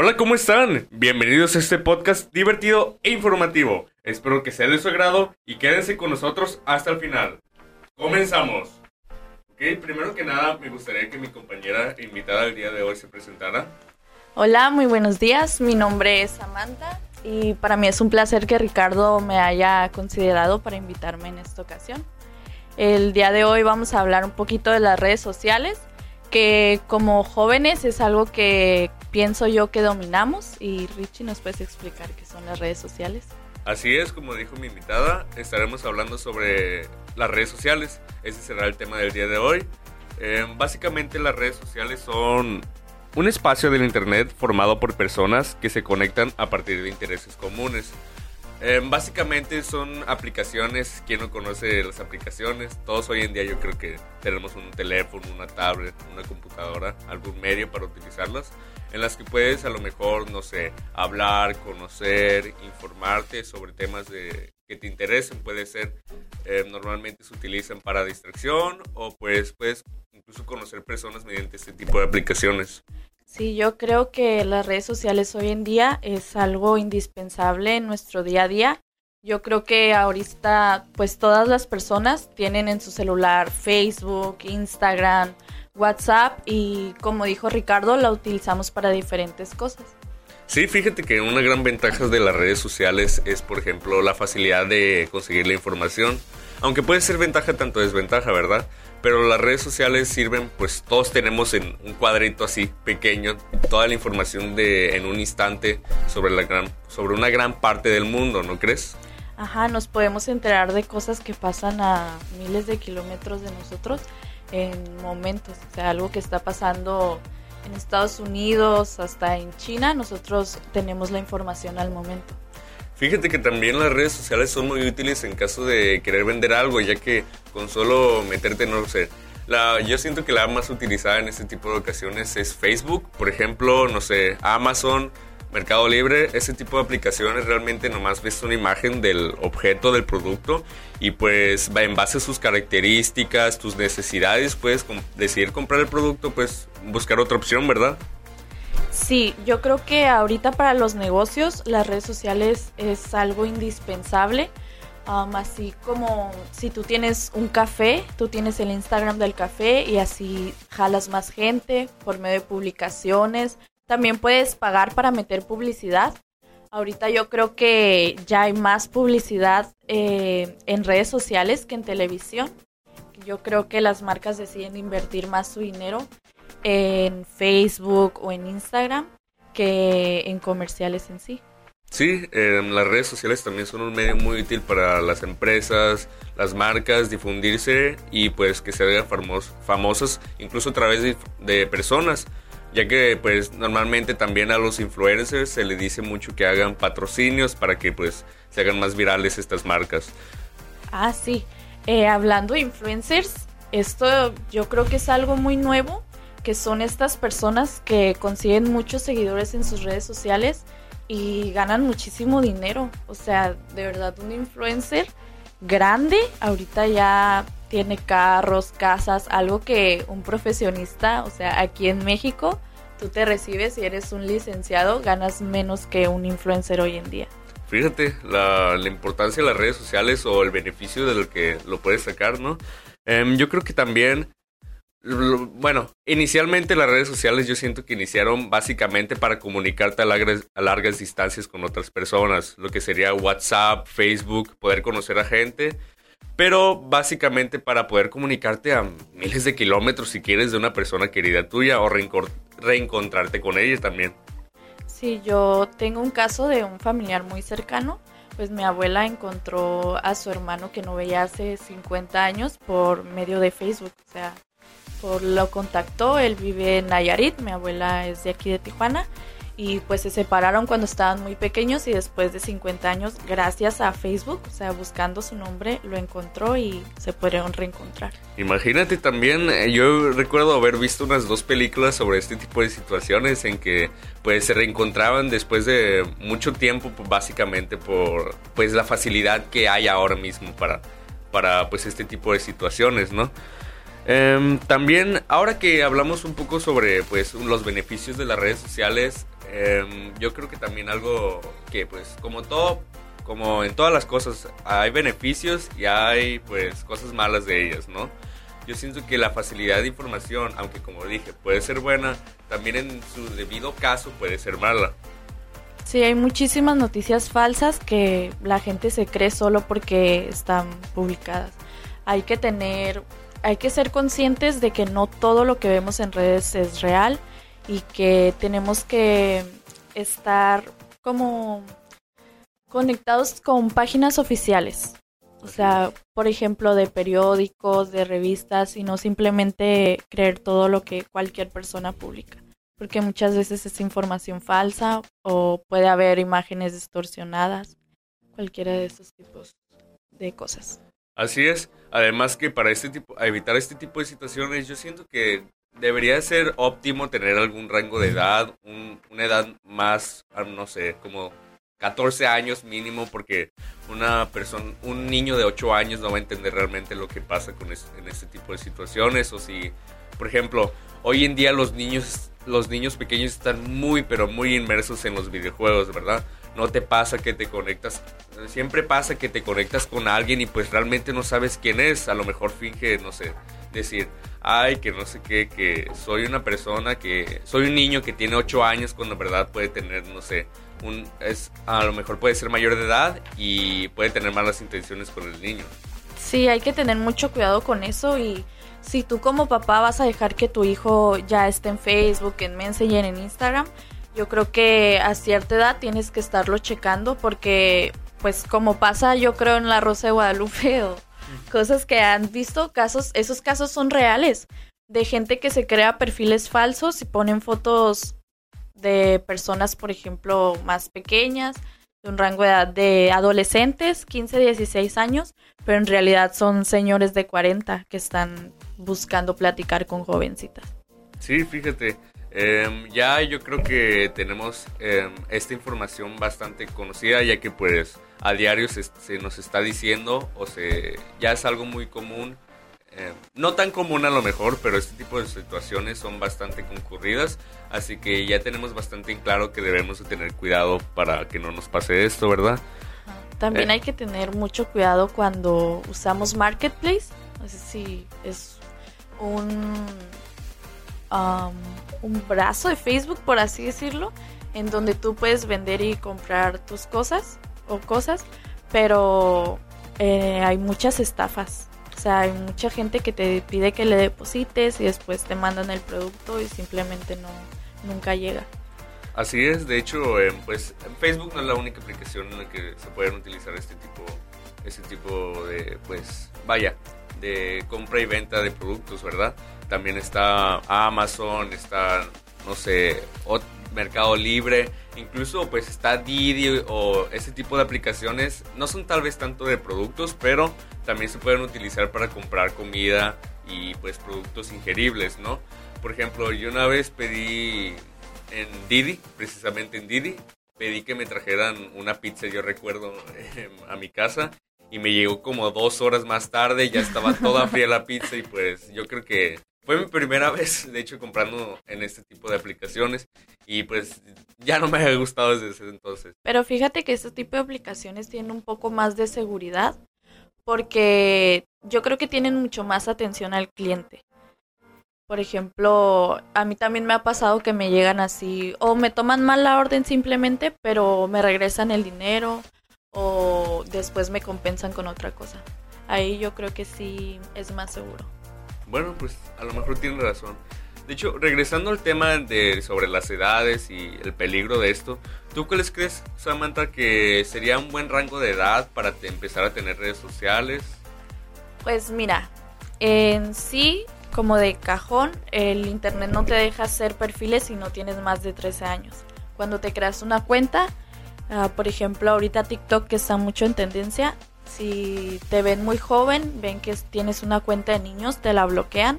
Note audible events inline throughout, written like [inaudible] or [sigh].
Hola, ¿cómo están? Bienvenidos a este podcast divertido e informativo. Espero que sea de su agrado y quédense con nosotros hasta el final. Comenzamos. Ok, primero que nada me gustaría que mi compañera invitada del día de hoy se presentara. Hola, muy buenos días. Mi nombre es Samantha y para mí es un placer que Ricardo me haya considerado para invitarme en esta ocasión. El día de hoy vamos a hablar un poquito de las redes sociales, que como jóvenes es algo que pienso yo que dominamos y Richie nos puedes explicar qué son las redes sociales. Así es, como dijo mi invitada, estaremos hablando sobre las redes sociales. Ese será el tema del día de hoy. Eh, básicamente las redes sociales son un espacio del Internet formado por personas que se conectan a partir de intereses comunes. Eh, básicamente son aplicaciones, quien no conoce las aplicaciones, todos hoy en día yo creo que tenemos un teléfono, una tablet, una computadora, algún medio para utilizarlas, en las que puedes a lo mejor, no sé, hablar, conocer, informarte sobre temas de, que te interesen, puede ser, eh, normalmente se utilizan para distracción o pues puedes incluso conocer personas mediante este tipo de aplicaciones. Sí, yo creo que las redes sociales hoy en día es algo indispensable en nuestro día a día. Yo creo que ahorita pues todas las personas tienen en su celular Facebook, Instagram, WhatsApp y como dijo Ricardo, la utilizamos para diferentes cosas. Sí, fíjate que una gran ventaja de las redes sociales es, por ejemplo, la facilidad de conseguir la información. Aunque puede ser ventaja tanto desventaja, ¿verdad? Pero las redes sociales sirven, pues todos tenemos en un cuadrito así pequeño toda la información de en un instante sobre la gran sobre una gran parte del mundo, ¿no crees? Ajá, nos podemos enterar de cosas que pasan a miles de kilómetros de nosotros en momentos, o sea, algo que está pasando en Estados Unidos hasta en China, nosotros tenemos la información al momento. Fíjate que también las redes sociales son muy útiles en caso de querer vender algo, ya que con solo meterte, no sé, la, yo siento que la más utilizada en este tipo de ocasiones es Facebook, por ejemplo, no sé, Amazon, Mercado Libre, ese tipo de aplicaciones realmente nomás ves una imagen del objeto, del producto y pues en base a sus características, tus necesidades, puedes decidir comprar el producto, pues buscar otra opción, ¿verdad? Sí, yo creo que ahorita para los negocios las redes sociales es algo indispensable. así como si tú tienes un café, tú tienes el Instagram del café y así jalas más gente por medio de publicaciones. También puedes pagar para meter publicidad. Ahorita yo creo que ya hay más publicidad eh, en redes sociales que en televisión. Yo creo que las marcas deciden invertir más su dinero en Facebook o en Instagram que en comerciales en sí. Sí, las redes sociales también son un medio muy útil para las empresas, las marcas, difundirse y pues que se hagan famosos incluso a través de, de, personas, ya que pues normalmente también a los influencers se les dice mucho que hagan patrocinios para que pues se hagan más virales estas marcas. Ah, sí. Eh, hablando de influencers, esto yo creo que es algo muy nuevo que son estas personas que consiguen muchos seguidores en sus redes sociales y ganan muchísimo dinero. O sea, de verdad, un influencer grande ahorita ya tiene carros, casas, algo que un profesionista, o sea, aquí en México, tú te recibes y eres un licenciado, ganas menos que un influencer hoy en día. Fíjate la, importancia de las redes sociales o el beneficio de lo que lo puedes sacar, ¿no? Em, yo creo que también bueno, inicialmente las redes sociales yo siento que iniciaron básicamente para comunicarte a largas, a largas distancias con otras personas, lo que sería WhatsApp, Facebook, poder conocer a gente, pero básicamente para poder comunicarte a miles de kilómetros si quieres de una persona querida tuya o reencontrarte con ella también. Sí, yo tengo un caso de un familiar muy cercano, pues mi abuela encontró a su hermano que no veía hace 50 años por medio de Facebook, o sea, por lo contactó, él vive en Nayarit, mi abuela es de aquí de Tijuana y pues se separaron cuando estaban muy pequeños y después de 50 años, gracias a Facebook, o sea, buscando su nombre, lo encontró y se pudieron reencontrar. Imagínate también, eh, yo recuerdo haber visto unas dos películas sobre este tipo de situaciones en que pues se reencontraban después de mucho tiempo, pues, básicamente por pues la facilidad que hay ahora mismo para, para pues este tipo de situaciones, ¿no? Em, también, ahora que hablamos un poco sobre pues los beneficios de las redes sociales, em, yo creo que también algo que pues como todo, como en todas las cosas, hay beneficios y hay pues cosas malas de ellas, ¿no? Yo siento que la facilidad de información, aunque como dije, puede ser buena, también en su debido caso puede ser mala. Sí, hay muchísimas noticias falsas que la gente se cree solo porque están publicadas. Hay que tener hay que ser conscientes de que no todo lo que vemos en redes es real y que tenemos que estar como conectados con páginas oficiales. O sea, por ejemplo, de periódicos, de revistas y no simplemente creer todo lo que cualquier persona publica. Porque muchas veces es información falsa o puede haber imágenes distorsionadas, cualquiera de esos tipos de cosas. Así es. Además que para este tipo, evitar este tipo de situaciones, yo siento que debería ser óptimo tener algún rango de edad, una edad más, ah, no sé, como 14 años mínimo, porque una persona, un niño de 8 años no va a entender realmente lo que pasa con en este tipo de situaciones. O si, por ejemplo, hoy en día los niños, los niños pequeños están muy, pero muy inmersos en los videojuegos, ¿verdad? No te pasa que te conectas, siempre pasa que te conectas con alguien y pues realmente no sabes quién es, a lo mejor finge, no sé, decir, ay, que no sé qué, que soy una persona que, soy un niño que tiene 8 años cuando en verdad puede tener, no sé, un, es, a lo mejor puede ser mayor de edad y puede tener malas intenciones con el niño. Sí, hay que tener mucho cuidado con eso y si tú como papá vas a dejar que tu hijo ya esté en Facebook, en Messenger, en Instagram, yo creo que a cierta edad tienes que estarlo checando porque, pues como pasa yo creo en la Rosa de Guadalupe [laughs] o cosas que han visto, casos, esos casos son reales, de gente que se crea perfiles falsos y ponen fotos de personas, por ejemplo, más pequeñas, de un rango de edad de adolescentes, 15, 16 años, pero en realidad son señores de 40 que están buscando platicar con jovencitas. Sí, fíjate, Em, ya yo creo que tenemos em, esta información bastante conocida ya que pues a diario se, nos está diciendo o se ya es algo muy común em, no tan común a lo mejor pero este tipo de situaciones son bastante concurridas así que ya tenemos bastante en claro que debemos de tener cuidado para que no nos pase esto verdad también eh. hay que tener mucho cuidado cuando usamos marketplace no sé si es un un brazo de Facebook, por así decirlo, en donde tú puedes vender y comprar tus cosas o cosas, pero eh, hay muchas estafas. O sea, hay mucha gente que te pide que le deposites y después te mandan el producto y simplemente no nunca llega. Así es, de hecho, eh, pues Facebook no es la única aplicación en la que se pueden utilizar este tipo, este tipo de, pues, vaya, de compra y venta de productos, ¿verdad? También está Amazon, está, no sé, Mercado Libre, incluso pues está Didi o ese tipo de aplicaciones. No son tal vez tanto de productos, pero también se pueden utilizar para comprar comida y pues productos ingeribles, ¿no? Por ejemplo, yo una vez pedí en Didi, precisamente en Didi, pedí que me trajeran una pizza, yo recuerdo, [laughs] a mi casa y me llegó como dos horas más tarde, ya estaba toda fría la pizza y pues yo creo que fue mi primera [laughs] vez, de hecho, comprando en este tipo de aplicaciones y pues ya no me ha gustado desde ese entonces. Pero fíjate que este tipo de aplicaciones tienen un poco más de seguridad porque yo creo que tienen mucho más atención al cliente. Por ejemplo, a mí también me ha pasado que me llegan así o me toman mal la orden simplemente, pero me regresan el dinero o después me compensan con otra cosa. Ahí yo creo que sí es más seguro. Bueno, pues a lo mejor tiene razón. De hecho, regresando al tema de sobre las edades y el peligro de esto, ¿tú cuáles crees, Samantha, que sería un buen rango de edad para empezar a tener redes sociales? Pues mira, en sí, como de cajón, el internet no te deja hacer perfiles si no tienes más de 13 años. Cuando te creas una cuenta, Ah, por ejemplo, ahorita TikTok que está mucho en tendencia, si te ven muy joven, ven que tienes una cuenta de niños, te la bloquean.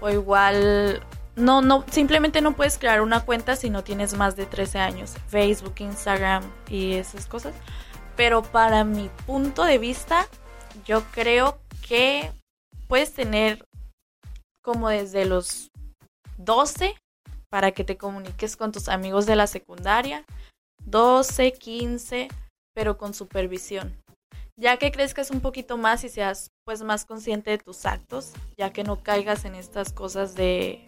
O igual, no, no, simplemente no puedes crear una cuenta si no tienes más de 13 años. Facebook, Instagram y esas cosas. Pero para mi punto de vista, yo creo que puedes tener como desde los 12 para que te comuniques con tus amigos de la secundaria. 12, 15, pero con supervisión. Ya que crezcas un poquito más y seas pues más consciente de tus actos, ya que no caigas en estas cosas de,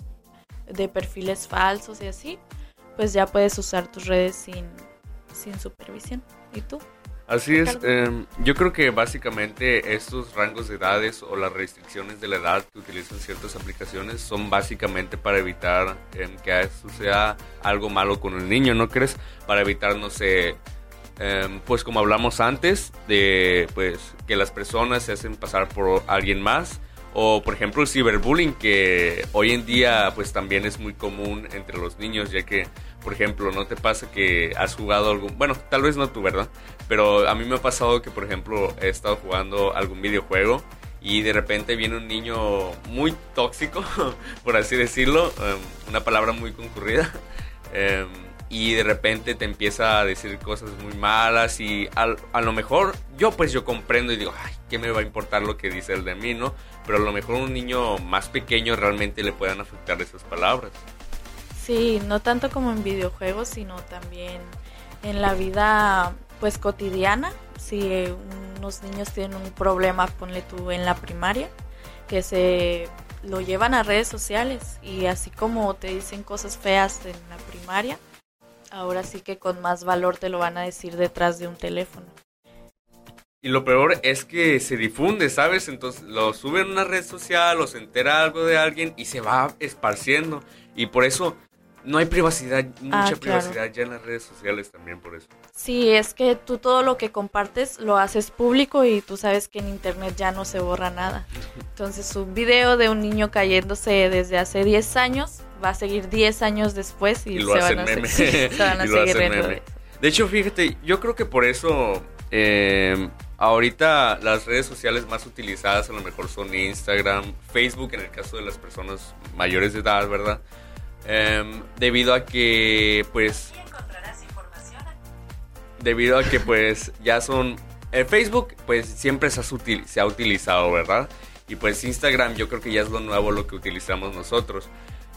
de perfiles falsos y así, pues ya puedes usar tus redes sin, sin supervisión. ¿Y tú? Así es, em, yo creo que básicamente estos rangos de edades o las restricciones de la edad que utilizan ciertas aplicaciones son básicamente para evitar em, que suceda algo malo con el niño, ¿no crees? Para evitar, no sé, em, pues como hablamos antes, de pues que las personas se hacen pasar por alguien más o por ejemplo el ciberbullying que hoy en día pues también es muy común entre los niños ya que por ejemplo, ¿no te pasa que has jugado algún... Bueno, tal vez no tú, ¿verdad? Pero a mí me ha pasado que, por ejemplo, he estado jugando algún videojuego y de repente viene un niño muy tóxico, [laughs] por así decirlo, em, una palabra muy concurrida, [laughs] em, y de repente te empieza a decir cosas muy malas y a, lo mejor yo pues yo comprendo y digo, ay, ¿qué me va a importar lo que dice el de mí, no? Pero a lo mejor un niño más pequeño realmente le puedan afectar esas palabras. Sí, no tanto como en videojuegos, sino también en la vida pues cotidiana. Si unos niños tienen un problema, ponle tú en la primaria, que se lo llevan a redes sociales y así como te dicen cosas feas en la primaria, ahora sí que con más valor te lo van a decir detrás de un teléfono. Y lo peor es que se difunde, ¿sabes? Entonces lo suben a una red social o se entera algo de alguien y se va esparciendo. Y por eso no hay privacidad, mucha ah, privacidad ya en las redes sociales también por eso. Sí, es que tú todo lo que compartes lo haces público y tú sabes que en internet ya no se borra nada. [laughs] Entonces un video de un niño cayéndose desde hace 10 años va a seguir 10 años después y, se, van a, se, [laughs] van a, seguir en De hecho, fíjate, yo creo que por eso eh, ahorita las redes sociales más utilizadas a lo mejor son Instagram, Facebook en el caso de las personas mayores de edad, ¿verdad? Em, debido a que, pues... Debido a que, pues, ya son... El Facebook, pues, siempre se ha, se ha utilizado, ¿verdad? Y pues Instagram yo creo que ya es lo nuevo lo que utilizamos nosotros.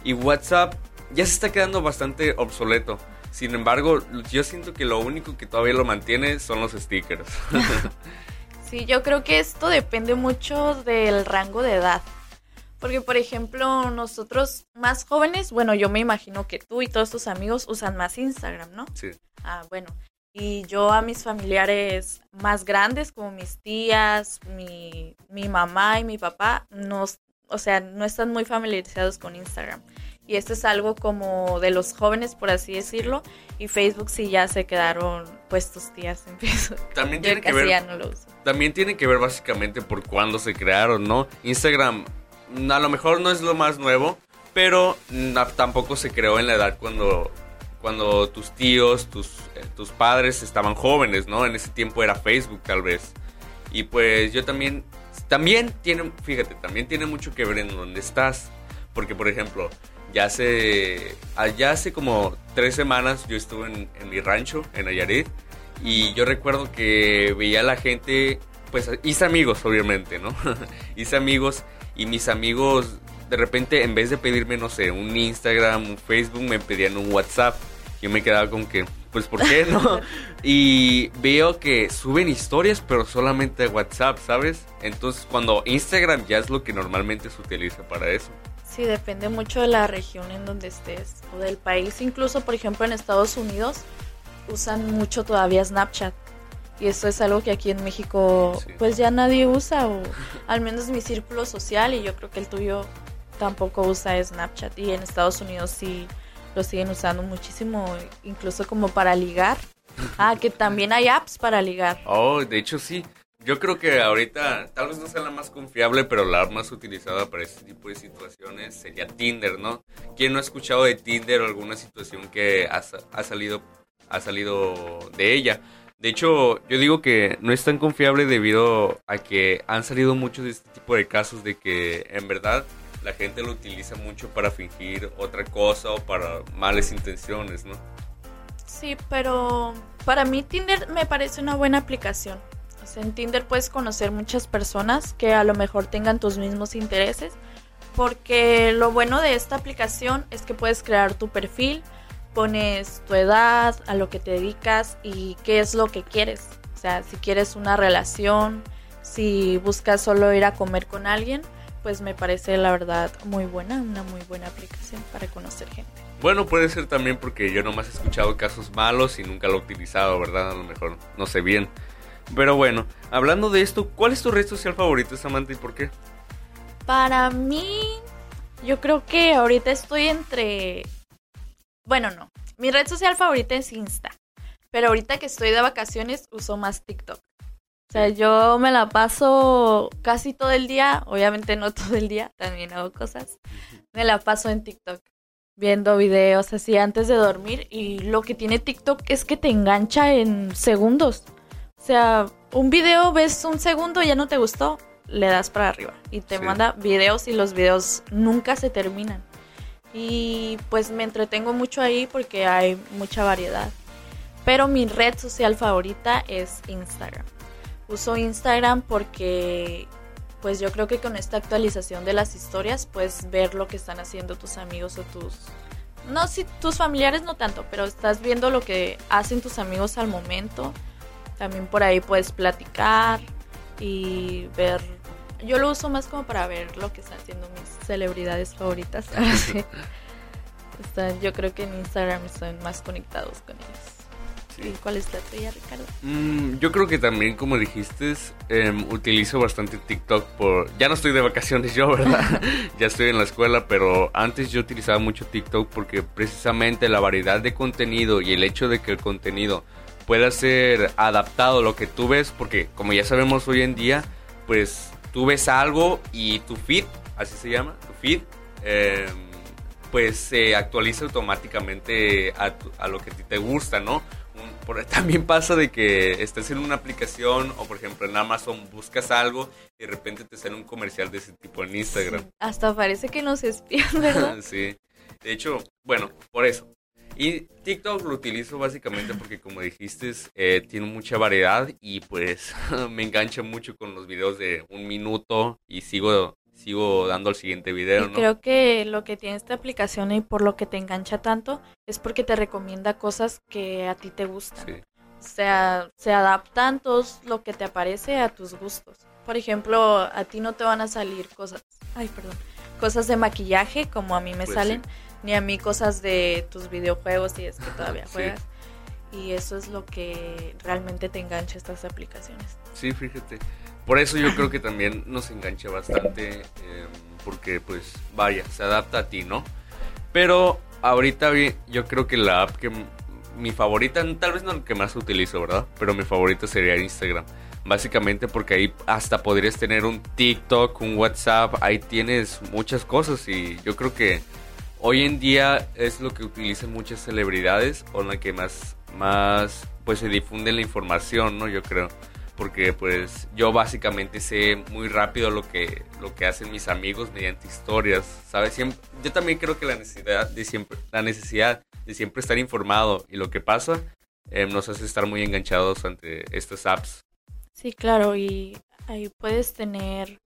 Y WhatsApp ya se está quedando bastante obsoleto. Sin embargo, yo siento que lo único que todavía lo mantiene son los stickers. [laughs] sí, yo creo que esto depende mucho del rango de edad. Porque, por ejemplo, nosotros más jóvenes, bueno, yo me imagino que tú y todos tus amigos usan más Instagram, ¿no? Sí. Ah, bueno. Y yo a mis familiares más grandes, como mis tías, mi, mi mamá y mi papá, nos, o sea, no están muy familiarizados con Instagram. Y esto es algo como de los jóvenes, por así decirlo. Y Facebook sí ya se quedaron puestos días en Facebook. También tiene que ver. También tiene que ver básicamente por cuándo se crearon, ¿no? Instagram a lo mejor no es lo más nuevo, pero tampoco se creó en la edad cuando, cuando tus tíos, tus, eh, tus padres estaban jóvenes, ¿no? En ese tiempo era Facebook tal vez. Y pues yo también, también tiene, fíjate, también tiene mucho que ver en dónde estás. Porque por ejemplo, ya hace, allá hace como tres semanas yo estuve en, mi rancho, en Nayarit. Y yo recuerdo que veía a la gente, pues hice amigos obviamente, ¿no? [laughs] hice amigos y mis amigos de repente en vez de pedirme, no sé, un Instagram, un Facebook, me pedían un WhatsApp. Yo me quedaba con que, pues, ¿por qué no? [laughs] y veo que suben historias, pero solamente WhatsApp, ¿sabes? Entonces, cuando Instagram ya es lo que normalmente se utiliza para eso. Sí, depende mucho de la región en donde estés o del país. Incluso, por ejemplo, en Estados Unidos usan mucho todavía Snapchat. Y eso es algo que aquí en México pues ya nadie usa, o al menos mi círculo social, y yo creo que el tuyo tampoco usa Snapchat. Y en Estados Unidos sí lo siguen usando muchísimo, incluso como para ligar. [laughs] Ah, que también hay apps para ligar. Oh, de hecho sí. Yo creo que ahorita tal vez no sea la más confiable, pero la más utilizada para este tipo de situaciones sería Tinder, ¿no? ¿Quién no ha escuchado de Tinder o alguna situación que ha, ha salido ha salido de ella? De hecho, yo digo que no es tan confiable debido a que han salido muchos de este tipo de casos de que en verdad la gente lo utiliza mucho para fingir otra cosa o para malas intenciones, ¿no? Sí, pero para mí Tinder me parece una buena aplicación. O sea, en Tinder puedes conocer muchas personas que a lo mejor tengan tus mismos intereses porque lo bueno de esta aplicación es que puedes crear tu perfil, pones tu edad, a lo que te dedicas y qué es lo que quieres. O sea, si quieres una relación, si buscas solo ir a comer con alguien, pues me parece la verdad muy buena, una muy buena aplicación para conocer gente. Bueno, puede ser también porque yo nomás he escuchado casos malos y nunca lo he utilizado, ¿verdad? A lo mejor no sé bien. Pero bueno, hablando de esto, ¿cuál es tu red social favorita, Samantha, y por qué? Para mí, yo creo que ahorita estoy entre... Bueno, no. Mi red social favorita es Insta. Pero ahorita que estoy de vacaciones uso más TikTok. O sea, yo me la paso casi todo el día, obviamente no [laughs] todo el día, también hago cosas. Me la paso en TikTok, viendo videos así antes de dormir y lo que tiene TikTok es que te engancha en segundos. O sea, un video ves un segundo, ya no te gustó, le das para arriba y te manda videos y los videos nunca se terminan. Y pues me entretengo mucho ahí porque hay mucha variedad. Pero mi red social favorita es Instagram. Uso Instagram porque pues yo creo que con esta actualización de las historias puedes ver lo que están haciendo tus amigos o tus no si tus familiares no tanto, pero estás viendo lo que hacen tus amigos al momento. También por ahí puedes platicar y ver yo lo uso más como para ver lo que están haciendo mis celebridades favoritas. [laughs] yo creo que en Instagram están más conectados con ellos. ¿Y cuál es la tuya, Ricardo? Mm, yo creo que también, como dijiste, em, utilizo bastante TikTok por... Ya no estoy de vacaciones yo, ¿verdad? [laughs] ya estoy en la escuela, pero antes yo utilizaba mucho TikTok porque precisamente la variedad de contenido y el hecho de que el contenido pueda ser adaptado a lo que tú ves, porque como ya sabemos hoy en día, pues tú ves algo y tu feed, así se llama, tu feed, em, pues se actualiza automáticamente a, a, lo que a ti te gusta, ¿no? por, [laughs] también pasa de que estás en una aplicación o por ejemplo en Amazon buscas algo y de repente te sale un comercial de ese tipo en Instagram. hasta parece que nos espían, ¿verdad? [laughs] sí. De hecho, bueno, por eso. Y TikTok lo utilizo básicamente porque como dijiste, eh, tiene mucha variedad y pues [laughs] me engancha mucho con los videos de un minuto y sigo sigo dando el siguiente video, ¿no? Creo que lo que tiene esta aplicación y por lo que te engancha tanto es porque te recomienda cosas que a ti te gustan. O sea, se adaptan todos lo que te aparece a tus gustos. Por ejemplo, a ti no te van a salir cosas, ay, perdón, cosas de maquillaje como a mí me pues salen, ni a mí cosas de tus videojuegos si es que todavía juegas. Y eso es lo que realmente te engancha estas aplicaciones. Sí, fíjate. Por eso yo creo que también nos engancha bastante, em, porque pues vaya, se adapta a ti, ¿no? Pero ahorita yo creo que la app que mi favorita, tal vez no la que más utilizo, ¿verdad? Pero mi favorita sería Instagram. Básicamente porque ahí hasta podrías tener un TikTok, un WhatsApp, ahí tienes muchas cosas y yo creo que hoy en día es lo que utilizan muchas celebridades o la que más, más pues se difunde la información, ¿no? Yo creo porque pues yo básicamente sé muy rápido lo que, lo que hacen mis amigos mediante historias, ¿sabes? Siempre, yo también creo que la necesidad de siempre, la necesidad de siempre estar informado y lo que pasa eh, nos hace estar muy enganchados ante estas apps. Sí, claro, y ahí puedes tener...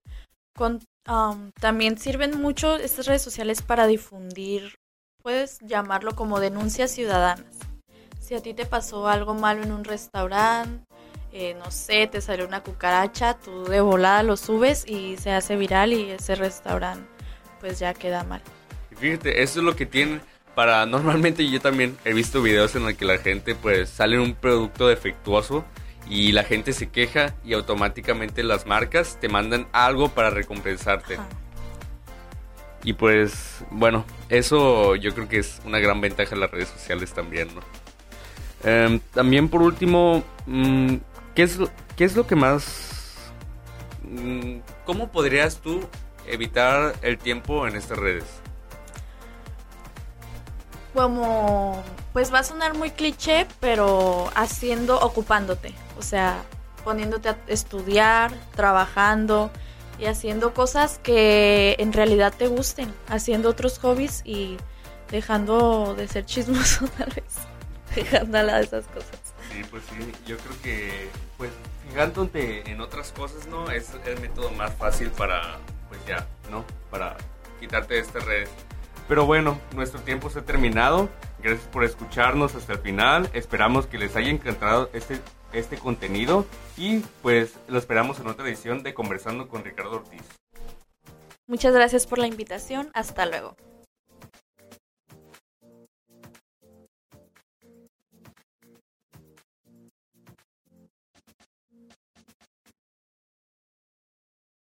Con, um, también sirven mucho estas redes sociales para difundir, puedes llamarlo como denuncias ciudadanas. Si a ti te pasó algo malo en un restaurante, eh, no sé, te sale una cucaracha, tú de volada lo subes y se hace viral y ese restaurante pues ya queda mal. fíjate, eso es lo que tienen para, normalmente yo también he visto videos en los que la gente pues sale un producto defectuoso y la gente se queja y automáticamente las marcas te mandan algo para recompensarte. Y pues, bueno, eso yo creo que es una gran ventaja de las redes sociales también, ¿no? Em, también por último, mm, ¿Qué es, qué es lo que más... Mm, ¿Cómo podrías tú evitar el tiempo en estas redes? Como, pues va a sonar muy cliché, pero haciendo, ocupándote, o sea, poniéndote a estudiar, trabajando y haciendo cosas que en realidad te gusten, haciendo otros hobbies y dejando de ser chismoso [laughs] tal vez, dejando de esas cosas. Sí, pues sí, yo creo que pues fijándote en otras cosas, ¿no? Es el método más fácil para, pues ya, ¿no? Para quitarte de estas redes. Pero bueno, nuestro tiempo se ha terminado. Gracias por escucharnos hasta el final. Esperamos que les haya encantado este, este contenido y pues lo esperamos en otra edición de Conversando con Ricardo Ortiz. Muchas gracias por la invitación. Hasta luego.